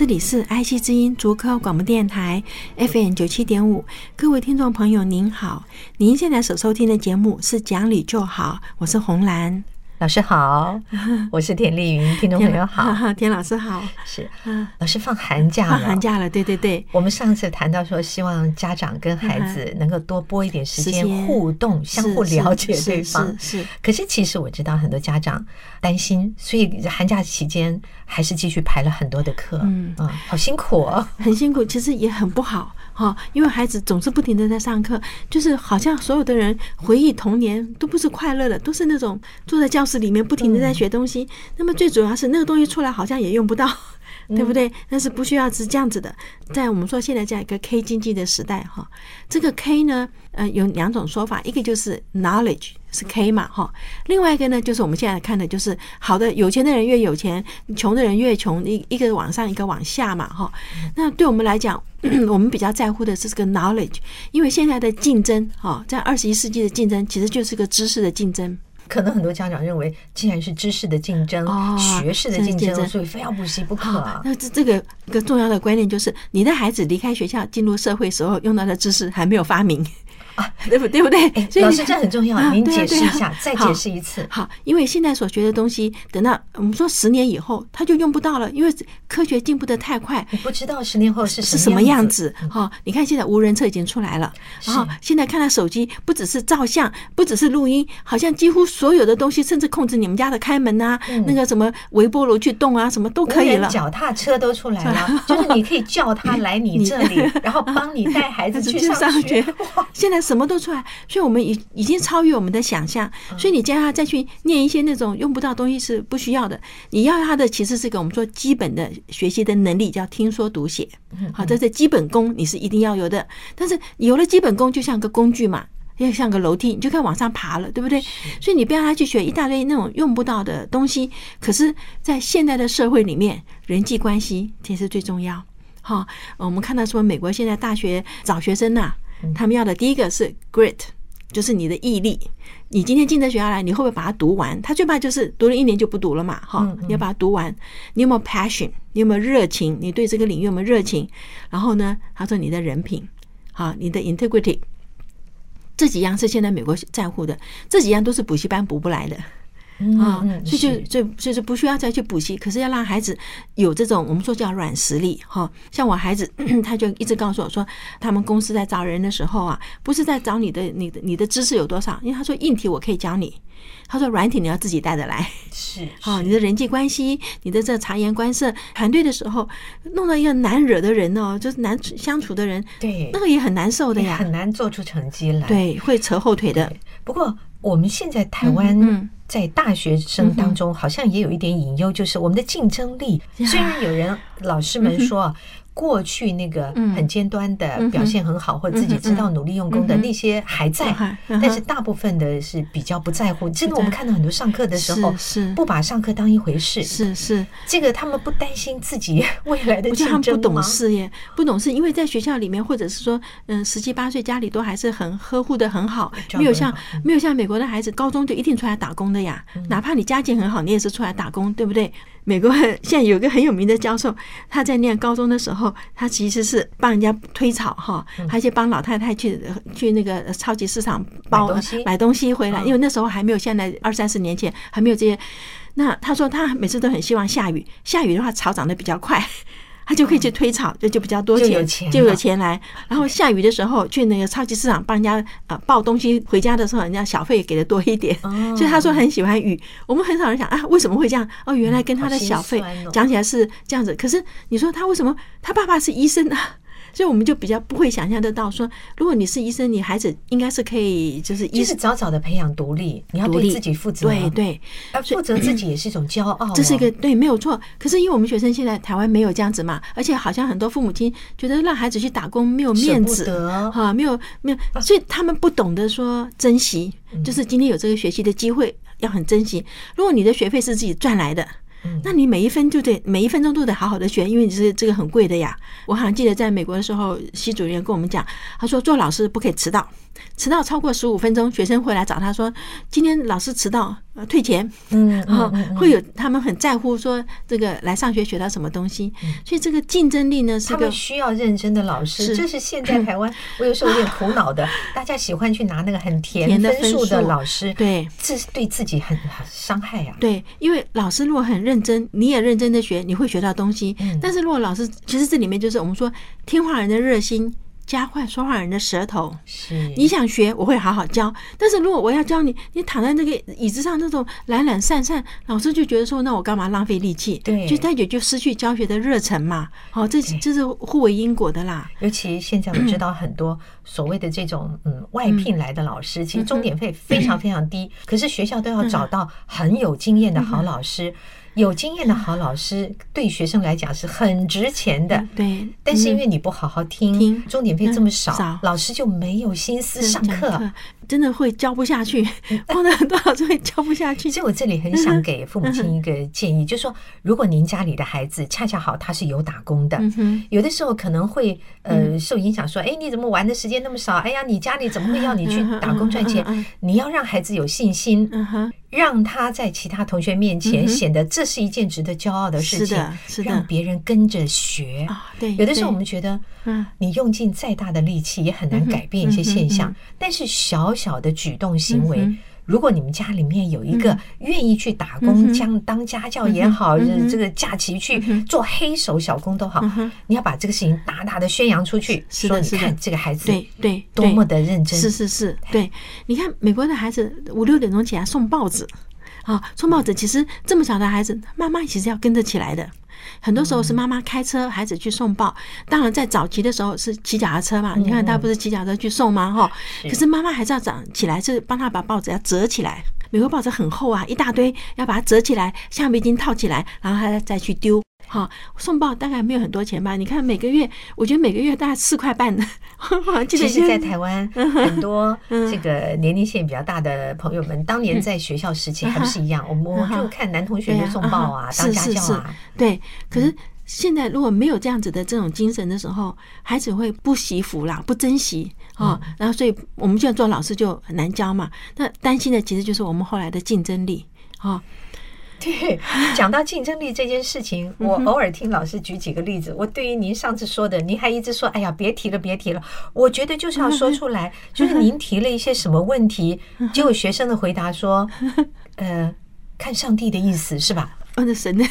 这里是爱惜之音竹科广播电台 FM 九七点五，各位听众朋友您好，您现在所收听的节目是《讲理就好》，我是红兰。老师好，我是田丽云，听众朋友好，田老师好，是，老师放寒假了，放寒假了，对对对。我们上次谈到说，希望家长跟孩子能够多拨一点时间互动，相互了解对方。是，是。可是其实我知道很多家长担心，所以寒假期间还是继续排了很多的课，嗯。啊，好辛苦哦，很辛苦，其实也很不好。哈，因为孩子总是不停的在上课，就是好像所有的人回忆童年都不是快乐的，都是那种坐在教室里面不停的在学东西。那么最主要是那个东西出来好像也用不到，对不对？但是不需要是这样子的。在我们说现在这样一个 K 经济的时代，哈，这个 K 呢，呃，有两种说法，一个就是 knowledge。是 K 嘛，哈，另外一个呢，就是我们现在看的，就是好的，有钱的人越有钱，穷的人越穷，一一个往上，一个往下嘛，哈。那对我们来讲，我们比较在乎的是这个 knowledge，因为现在的竞争，哈，在二十一世纪的竞争，其实就是个知识的竞争。可能很多家长认为，既然是知识的竞争，哦，学识的竞争，所以非要补习不可。那这这个一个重要的观念就是，你的孩子离开学校进入社会时候用到的知识还没有发明。啊，对不对不对？所以老师这很重要，您解释一下，再解释一次。好，因为现在所学的东西，等到我们说十年以后，它就用不到了，因为科学进步的太快。你不知道十年后是是什么样子。哈，你看现在无人车已经出来了，然后现在看到手机，不只是照相，不只是录音，好像几乎所有的东西，甚至控制你们家的开门呐，那个什么微波炉去动啊，什么都可以了。脚踏车都出来了，就是你可以叫他来你这里，然后帮你带孩子去上学。哇，现在。什么都出来，所以我们已已经超越我们的想象。所以你叫他再去念一些那种用不到东西是不需要的。你要他的其实是给我们做基本的学习的能力，叫听说读写。好，这是基本功，你是一定要有的。但是有了基本功，就像个工具嘛，要像个楼梯，你就可以往上爬了，对不对？所以你不要他去学一大堆那种用不到的东西。可是，在现代的社会里面，人际关系其实最重要。好，我们看到说美国现在大学找学生呐。他们要的第一个是 grit，就是你的毅力。你今天进这学校来，你会不会把它读完？他最怕就是读了一年就不读了嘛，哈！你要把它读完。你有没有 passion？你有没有热情？你对这个领域有没有热情？然后呢，他说你的人品，好，你的 integrity，这几样是现在美国在乎的，这几样都是补习班补不来的。啊，所以就就就是不需要再去补习，可是要让孩子有这种我们说叫软实力哈。像我孩子，他就一直告诉我说，他们公司在招人的时候啊，不是在找你的你的你的知识有多少，因为他说硬体我可以教你，他说软体你要自己带着来。是，好，你的人际关系，你的这察言观色，团队的时候弄到一个难惹的人哦，就是难相处的人，对，那个也很难受的呀，很难做出成绩来，对，会扯后腿的。不过我们现在台湾。在大学生当中，好像也有一点隐忧，就是我们的竞争力。虽然有人老师们说。过去那个很尖端的表现很好，或者自己知道努力用功的那些还在，但是大部分的是比较不在乎。真的，我们看到很多上课的时候，是不把上课当一回事。是是，这个他们不担心自己 未来的竞争不懂事耶，不懂事，因为在学校里面，或者是说，嗯，十七八岁家里都还是很呵护的很好，没有像没有像美国的孩子，高中就一定出来打工的呀。哪怕你家境很好，你也是出来打工，对不对？美国现在有个很有名的教授，他在念高中的时候，他其实是帮人家推草哈，而且帮老太太去去那个超级市场包买东西回来，因为那时候还没有现在二三十年前还没有这些。那他说他每次都很希望下雨，下雨的话草长得比较快。他就可以去推草，就就比较多钱，就有钱来。然后下雨的时候去那个超级市场帮人家呃抱东西回家的时候，人家小费给的多一点。所以他说很喜欢雨。我们很少人想啊，为什么会这样？哦，原来跟他的小费讲起来是这样子。可是你说他为什么？他爸爸是医生啊，所以我们就比较不会想象得到说，如果你是医生，你孩子应该是可以就是医就是早早的培养独立，你要对自己负责，对对，而负责自己也是一种骄傲，哦，这是一个对没有错。可是因为我们学生现在台湾没有这样子嘛，而且好像很多父母亲觉得让孩子去打工没有面子，哈，没有没有，所以他们不懂得说珍惜，就是今天有这个学习的机会要很珍惜。如果你的学费是自己赚来的。那你每一分就得每一分钟都得好好的学，因为你是这个很贵的呀。我好像记得在美国的时候，系主任跟我们讲，他说做老师不可以迟到。迟到超过十五分钟，学生会来找他说：“今天老师迟到，退钱。”嗯，然后会有他们很在乎说这个来上学学到什么东西，所以这个竞争力呢是个需要认真的老师。这是现在台湾 我有时候有点苦恼的，大家喜欢去拿那个很甜分数的老师，对，这是对自己很很伤害啊。对，因为老师如果很认真，你也认真的学，你会学到东西。但是如果老师其实这里面就是我们说听话人的热心。加快说话人的舌头，是你想学，我会好好教。但是如果我要教你，你躺在那个椅子上那种懒懒散散，老师就觉得说，那我干嘛浪费力气？对，就他也就失去教学的热忱嘛。好，这这是互为因果的啦。尤其现在我们知道很多所谓的这种嗯外聘来的老师，其实钟点费非常非常低，可是学校都要找到很有经验的好老师。有经验的好老师对学生来讲是很值钱的，对。但是因为你不好好听，钟点费这么少，老师就没有心思上课，真的会教不下去。碰到很多老师会教不下去。所以我这里很想给父母亲一个建议，就是说，如果您家里的孩子恰恰好他是有打工的，有的时候可能会呃受影响，说，哎，你怎么玩的时间那么少？哎呀，你家里怎么会要你去打工赚钱？你要让孩子有信心。让他在其他同学面前显得这是一件值得骄傲的事情，让别人跟着学。对，有的时候我们觉得，嗯，你用尽再大的力气也很难改变一些现象，但是小小的举动行为。如果你们家里面有一个愿意去打工，将当家教也好，这个假期去做黑手小工都好，你要把这个事情大大的宣扬出去，说你看这个孩子对对。多么的认真，是是是，对，你看美国的孩子五六点钟起来送报纸，啊，送报纸其实这么小的孩子，妈妈其实要跟着起来的。很多时候是妈妈开车，孩子去送报。当然，在早期的时候是骑脚踏车嘛。你看他不是骑脚踏车去送吗？哈，可是妈妈还是要长起来，是帮他把报纸要折起来。美国报纸很厚啊，一大堆，要把它折起来，橡皮筋套起来，然后他再去丢。好，送报大概没有很多钱吧？你看每个月，我觉得每个月大概四块半的。其实，在台湾很多这个年龄线比较大的朋友们，当年在学校时期还不是一样？我们就看男同学就送报啊，当家教啊。对，可是现在如果没有这样子的这种精神的时候，孩子会不惜福啦，不珍惜啊。然后，所以我们现在做老师就很难教嘛。那担心的其实就是我们后来的竞争力啊。对，讲到竞争力这件事情，我偶尔听老师举几个例子。我对于您上次说的，您还一直说：“哎呀，别提了，别提了。”我觉得就是要说出来，就是您提了一些什么问题，结果学生的回答说：“ 呃，看上帝的意思是吧？看神的，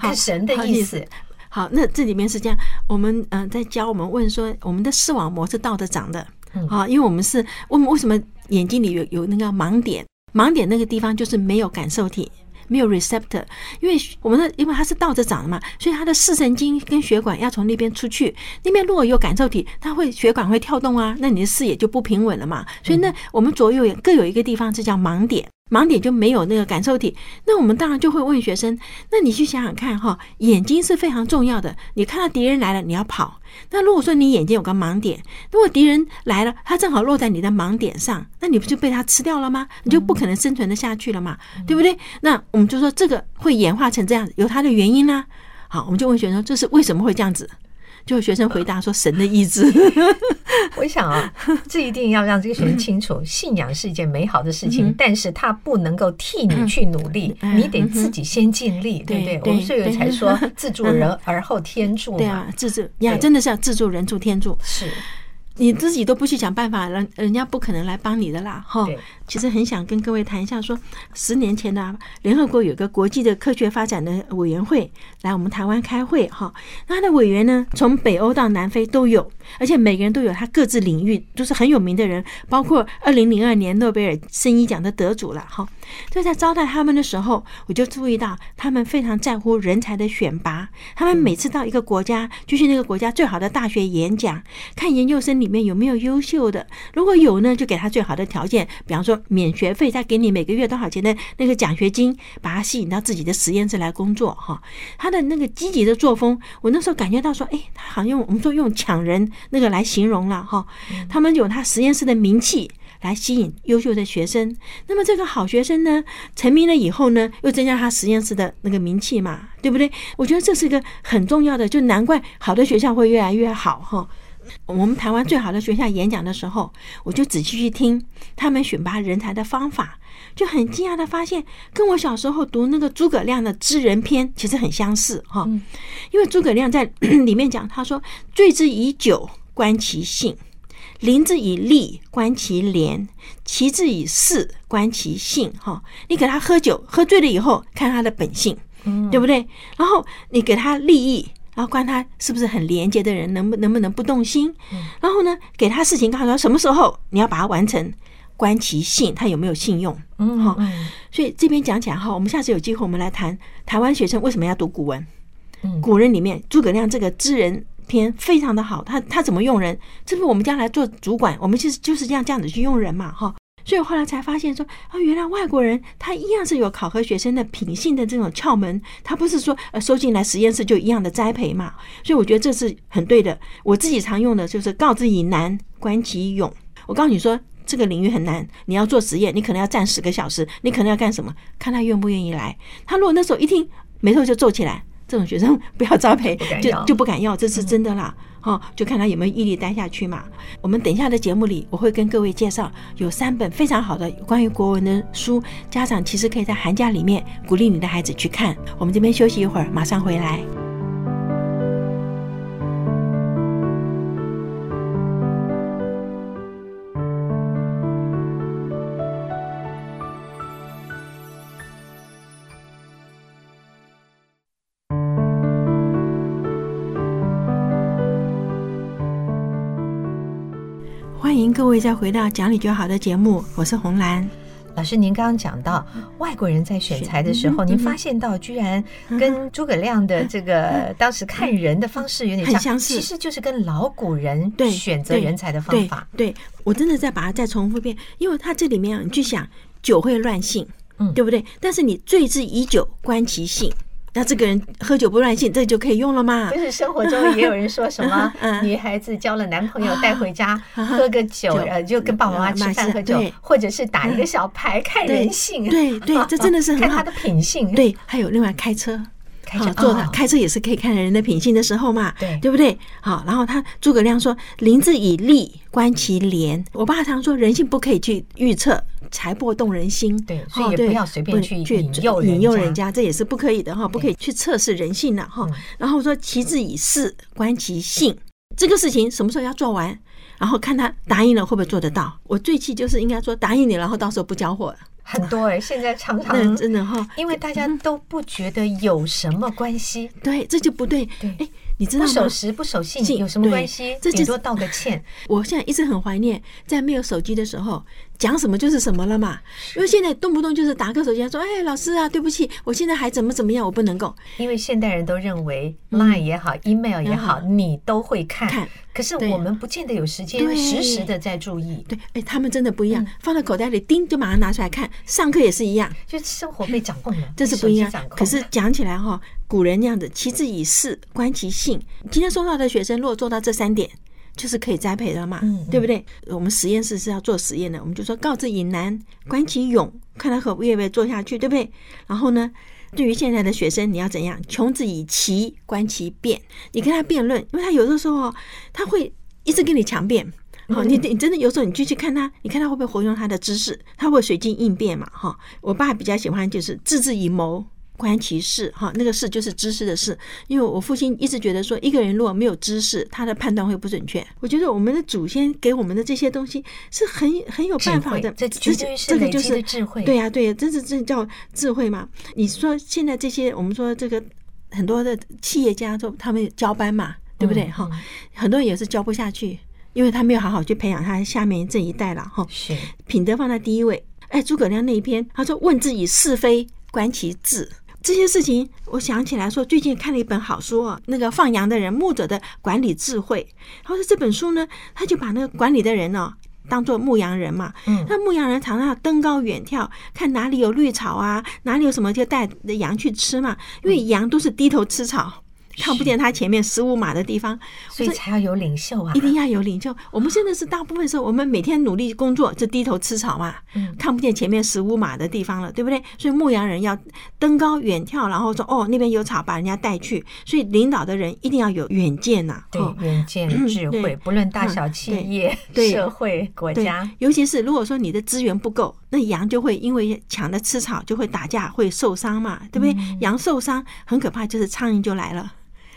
看神的意思。”好，那这里面是这样，我们嗯在教我们问说，我们的视网膜是倒着长的，啊，因为我们是问为什么眼睛里有有那个盲点，盲点那个地方就是没有感受体。没有 receptor，因为我们的因为它是倒着长的嘛，所以它的视神经跟血管要从那边出去。那边如果有感受体，它会血管会跳动啊，那你的视野就不平稳了嘛。所以那我们左右眼各有一个地方，这叫盲点。盲点就没有那个感受体，那我们当然就会问学生：那你去想想看哈，眼睛是非常重要的。你看到敌人来了，你要跑。那如果说你眼睛有个盲点，如果敌人来了，他正好落在你的盲点上，那你不就被他吃掉了吗？你就不可能生存的下去了嘛，对不对？那我们就说这个会演化成这样，有它的原因呢。好，我们就问学生：这是为什么会这样子？就学生回答说：“神的意志。”我想啊，这一定要让这个学生清楚，信仰是一件美好的事情，但是他不能够替你去努力，你得自己先尽力，对不对？我们所以才说“自助人而后天助”嘛。对啊，自助呀，真的是要自助人助天助。是。你自己都不去想办法，人人家不可能来帮你的啦，哈。其实很想跟各位谈一下说，十年前呢，联合国有个国际的科学发展的委员会来我们台湾开会哈，那他的委员呢，从北欧到南非都有，而且每个人都有他各自领域都是很有名的人，包括二零零二年诺贝尔生医奖的得主了哈。就在招待他们的时候，我就注意到他们非常在乎人才的选拔，他们每次到一个国家，就去那个国家最好的大学演讲，看研究生里面有没有优秀的，如果有呢，就给他最好的条件，比方说。免学费，再给你每个月多少钱的那个奖学金，把他吸引到自己的实验室来工作哈。他的那个积极的作风，我那时候感觉到说，哎，他好像用我们说用抢人那个来形容了哈。他们有他实验室的名气来吸引优秀的学生，那么这个好学生呢，成名了以后呢，又增加他实验室的那个名气嘛，对不对？我觉得这是一个很重要的，就难怪好的学校会越来越好哈。我们台湾最好的学校演讲的时候，我就仔细去听他们选拔人才的方法，就很惊讶的发现，跟我小时候读那个诸葛亮的《知人篇》其实很相似哈。因为诸葛亮在里面讲，他说：“醉之以酒，观其性；临之以利，观其廉；其之以事，观其性。”哈，你给他喝酒，喝醉了以后，看他的本性，对不对？然后你给他利益。然后观他是不是很廉洁的人，能不能不能不动心？然后呢，给他事情告诉他什么时候你要把它完成，观其信，他有没有信用？嗯，好。所以这边讲起来哈，我们下次有机会我们来谈台湾学生为什么要读古文。古人里面诸葛亮这个知人篇非常的好，他他怎么用人？这不是我们将来做主管，我们就是就是这样这样子去用人嘛，哈。所以后来才发现说啊，原来外国人他一样是有考核学生的品性的这种窍门，他不是说呃收进来实验室就一样的栽培嘛。所以我觉得这是很对的。我自己常用的就是告之以难，观其勇。我告诉你说这个领域很难，你要做实验，你可能要站十个小时，你可能要干什么？看他愿不愿意来。他如果那时候一听眉头就皱起来，这种学生不要栽培，就就不敢要，这是真的啦。哦，就看他有没有毅力待下去嘛。我们等一下的节目里，我会跟各位介绍有三本非常好的关于国文的书，家长其实可以在寒假里面鼓励你的孩子去看。我们这边休息一会儿，马上回来。位再回到讲理就好的节目，我是红兰老师。您刚刚讲到外国人在选材的时候，您发现到居然跟诸葛亮的这个当时看人的方式有点相似，其实就是跟老古人对选择人才的方法。对，我真的再把它再重复一遍，因为他这里面你去想，酒会乱性，嗯，对不对？但是你醉之以酒，观其性。那这个人喝酒不乱性，这就可以用了吗？就是生活中也有人说什么，女孩子交了男朋友带回家 喝个酒，呃，就跟爸爸妈妈吃饭喝酒，或者是打一个小牌看人性。对对，这真的是很好。看他的品性。对，还有另外开车，开车坐的开车也是可以看人的品性的时候嘛，对对不对？好，然后他诸葛亮说：“临之以利，观其廉。”我爸常说，人性不可以去预测。财帛动人心，对，所以也不要随便去引诱引诱人家，这也是不可以的哈，不可以去测试人性的哈。然后说，其志以事，观其性，这个事情什么时候要做完，然后看他答应了会不会做得到。我最气就是应该说答应你，然后到时候不交货。很多哎，现在常常真的哈，因为大家都不觉得有什么关系，对，这就不对，对。你知道吗？不守时、不守信有什么关系？这顶多道个歉。我现在一直很怀念在没有手机的时候，讲什么就是什么了嘛。因为现在动不动就是打个手机说：“哎，老师啊，对不起，我现在还怎么怎么样，我不能够。”因为现代人都认为 Line 也好，email 也好，你都会看。看可是我们不见得有时间实时的在注意。对，哎，他们真的不一样，放在口袋里，叮就马上拿出来看。上课也是一样，就生活被掌控了，这是不一样。可是讲起来哈。古人那样子，其志以事，观其性。今天收到的学生，如果做到这三点，就是可以栽培了嘛，对不对？我们实验室是要做实验的，我们就说告之以难，观其勇，看他可不可以做下去，对不对？然后呢，对于现在的学生，你要怎样？穷之以奇，观其变。你跟他辩论，因为他有的时候他会一直跟你强辩。好，你你真的有时候你就去看他，你看他会不会活用他的知识，他会随机应变嘛？哈，我爸比较喜欢就是置之以谋。观其事，哈，那个事就是知识的事。因为我父亲一直觉得说，一个人如果没有知识，他的判断会不准确。我觉得我们的祖先给我们的这些东西是很很有办法的，这绝对是累积的智慧。对呀，对呀，这是这叫智慧嘛？你说现在这些，我们说这个很多的企业家说他们交班嘛，对不对？哈，很多人也是交不下去，因为他没有好好去培养他下面这一代了，哈。是品德放在第一位。哎，诸葛亮那一篇，他说：“问自己是非，观其志。”这些事情，我想起来说，最近看了一本好书哦，那个放羊的人牧者的管理智慧。然后这本书呢，他就把那个管理的人呢、哦，当做牧羊人嘛。嗯，那牧羊人常常要登高远眺，看哪里有绿草啊，哪里有什么就带羊去吃嘛，因为羊都是低头吃草。看不见他前面十五码的地方，所以才要有领袖啊！一定要有领袖。我们现在是大部分时候，我们每天努力工作，就低头吃草嘛，看不见前面十五码的地方了，对不对？所以牧羊人要登高远眺，然后说：“哦，那边有草，把人家带去。”所以领导的人一定要有远见呐，对，远见智慧，不论大小企业、社会、国家，尤其是如果说你的资源不够，那羊就会因为抢着吃草，就会打架，会受伤嘛，对不对？羊受伤很可怕，就是苍蝇就来了。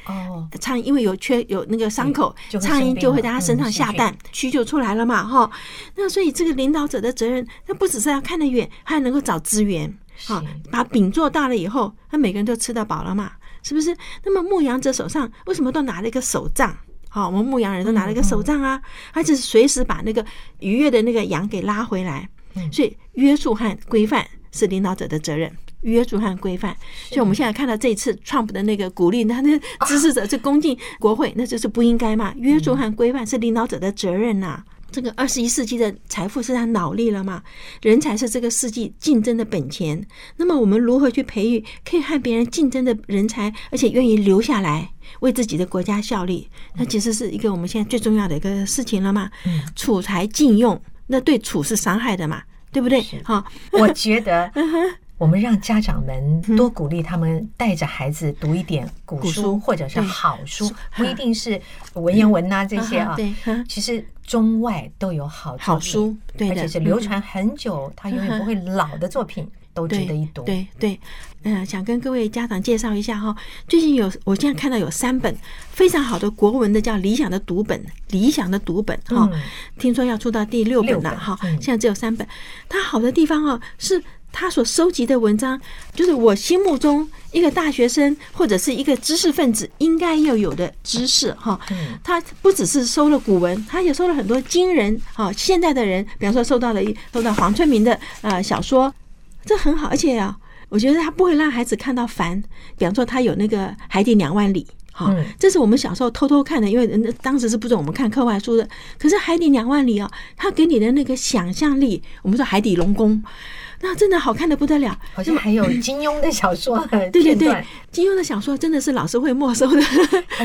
哦，苍蝇因为有缺有那个伤口，苍蝇就会在他身上下蛋，蛆就出来了嘛，哈。那所以这个领导者的责任，他不只是要看得远，还能够找资源，好把饼做大了以后，他每个人都吃得饱了嘛，是不是？那么牧羊者手上为什么都拿了一个手杖？好，我们牧羊人都拿了一个手杖啊，他就是随时把那个愉悦的那个羊给拉回来。所以约束和规范是领导者的责任。约束和规范，所以我们现在看到这次 Trump 的那个鼓励，他那 支持者是恭敬国会，那就是不应该嘛？约束和规范是领导者的责任呐。这个二十一世纪的财富是他脑力了嘛？人才是这个世纪竞争的本钱。那么我们如何去培育可以和别人竞争的人才，而且愿意留下来为自己的国家效力？那其实是一个我们现在最重要的一个事情了嘛？嗯处才禁用，那对处是伤害的嘛？对不对？好，我觉得。我们让家长们多鼓励他们带着孩子读一点古书，或者是好书，不一定是文言文呐这些啊。对，其实中外都有好好书，对，而且是流传很久，它永远不会老的作品，都值得一读。对对，嗯，想跟各位家长介绍一下哈，最近有我现在看到有三本非常好的国文的，叫《理想的读本》，理想的读本哈，听说要出到第六本了哈，现在只有三本。它好的地方哦是。他所收集的文章，就是我心目中一个大学生或者是一个知识分子应该要有的知识哈。他不只是收了古文，他也收了很多今人哈，现代的人，比方说收到了一收到黄春明的呃小说，这很好。而且啊，我觉得他不会让孩子看到烦。比方说他有那个《海底两万里》哈，这是我们小时候偷偷看的，因为人当时是不准我们看课外书的。可是《海底两万里》啊，他给你的那个想象力，我们说海底龙宫。那真的好看的不得了，好像还有金庸的小说。对对对，金庸的小说真的是老师会没收的。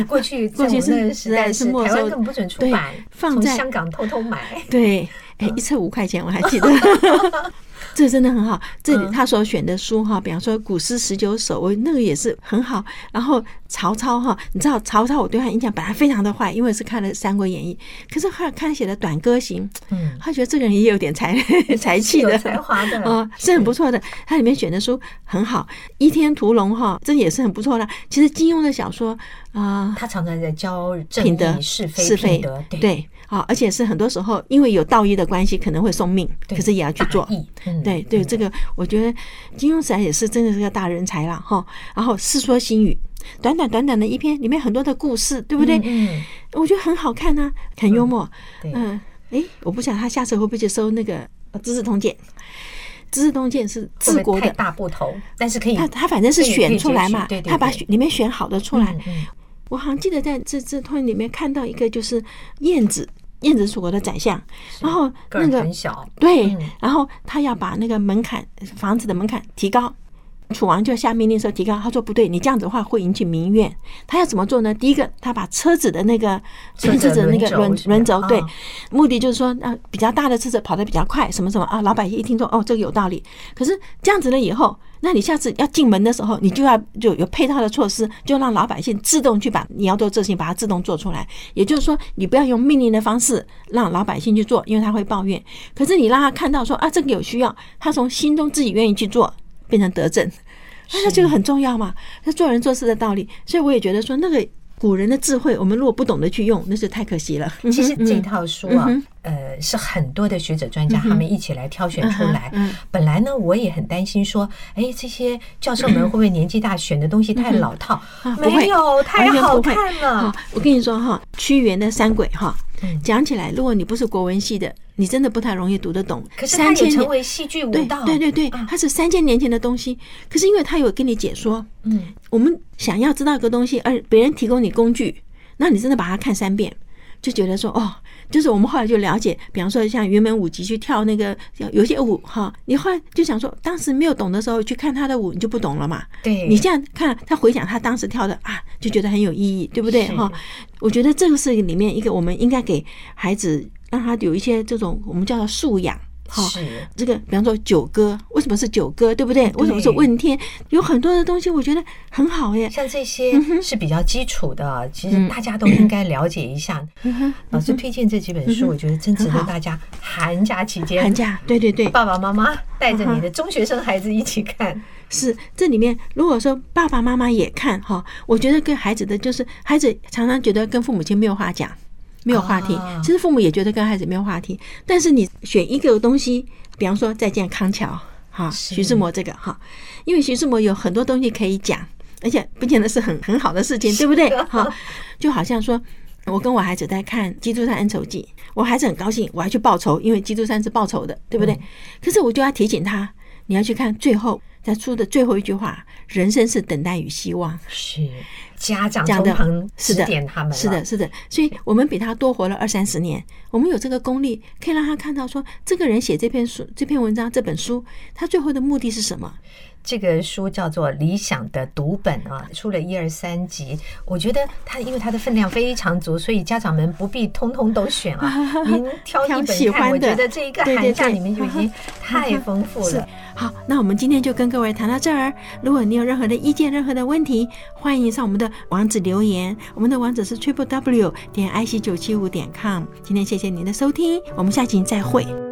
过去 过去是时代是没收，台湾更不准出版，放在香港偷偷买。对，哎，一册五块钱，我还记得。这真的很好，这里他所选的书哈，比方说《古诗十九首》，我那个也是很好。然后曹操哈，你知道曹操，我对他印象本来非常的坏，因为是看了《三国演义》，可是后来看写的《短歌行》，嗯，他觉得这个人也有点才 才气的，才华的，哦，是很不错的。他里面选的书很好，《倚天屠龙》哈，这也是很不错的。其实金庸的小说啊，他常常在教品德、是非、是非，对。啊，而且是很多时候，因为有道义的关系，可能会送命，可是也要去做。对对，这个我觉得金庸实在也是真的是个大人才了哈。然后《世说新语》，短短短短的一篇，里面很多的故事，对不对？嗯，我觉得很好看啊，很幽默。嗯，哎，我不想他下次会不会去收那个《资治通鉴》？《资治通鉴》是治国的大部头，但是可以，他他反正是选出来嘛，他把里面选好的出来。我好像记得在《资治通鉴》里面看到一个，就是晏子。晏子楚国的宰相，然后那个对，然后他要把那个门槛房子的门槛提高，楚王就下命令说提高，他说不对，你这样子的话会引起民怨。他要怎么做呢？第一个，他把车子的那个车子的那个轮轮轴，对，目的就是说让比较大的车子跑得比较快，什么什么啊，老百姓一听说哦，这个有道理。可是这样子了以后。那你下次要进门的时候，你就要就有配套的措施，就让老百姓自动去把你要做这事情，把它自动做出来。也就是说，你不要用命令的方式让老百姓去做，因为他会抱怨。可是你让他看到说啊，这个有需要，他从心中自己愿意去做，变成德政。那这个很重要嘛，那做人做事的道理。所以我也觉得说那个。古人的智慧，我们如果不懂得去用，那是太可惜了。其实这套书啊，呃，是很多的学者专家他们一起来挑选出来。本来呢，我也很担心说，哎，这些教授们会不会年纪大，选的东西太老套？没有，太好看了。我跟你说哈，屈原的《山鬼》哈。讲起来，如果你不是国文系的，你真的不太容易读得懂。可是它也成为戏剧舞蹈。对对对对，它是三千年前的东西。可是因为它有跟你解说，嗯，我们想要知道一个东西，而别人提供你工具，那你真的把它看三遍，就觉得说哦。就是我们后来就了解，比方说像云门舞集去跳那个有些舞哈，你后来就想说，当时没有懂的时候去看他的舞，你就不懂了嘛。对，你这样看他回想他当时跳的啊，就觉得很有意义，对不对哈？我觉得这个是里面一个我们应该给孩子让他有一些这种我们叫做素养。好，这个比方说九歌，为什么是九歌，对不对？为什么是问天？有很多的东西，我觉得很好耶。像这些是比较基础的，其实大家都应该了解一下。老师推荐这几本书，我觉得真值得大家寒假期间，寒假对对对，爸爸妈妈带着你的中学生孩子一起看。是这里面，如果说爸爸妈妈也看哈，我觉得跟孩子的就是孩子常常觉得跟父母亲没有话讲。没有话题，其实父母也觉得跟孩子没有话题。但是你选一个东西，比方说《再见康桥》哈，徐志摩这个哈，因为徐志摩有很多东西可以讲，而且不见得是很很好的事情，对不对？哈，就好像说，我跟我孩子在看《基督山恩仇记》，我孩子很高兴，我要去报仇，因为基督山是报仇的，对不对？可是我就要提醒他，你要去看最后。在出的最后一句话：“人生是等待与希望。”是家长中横指点他们，是的，是的。所以我们比他多活了二三十年，我们有这个功力，可以让他看到说，这个人写这篇书、这篇文章、这本书，他最后的目的是什么？这个书叫做《理想的读本》啊，出了一二三集。我觉得它因为它的分量非常足，所以家长们不必通通都选啊，您挑一本看。我觉得这一个寒假里面就已经太丰富了。好，那我们今天就跟各位谈到这儿。如果你有任何的意见、任何的问题，欢迎上我们的网址留言。我们的网址是 triple w 点 i c 九七五点 com。今天谢谢您的收听，我们下期再会。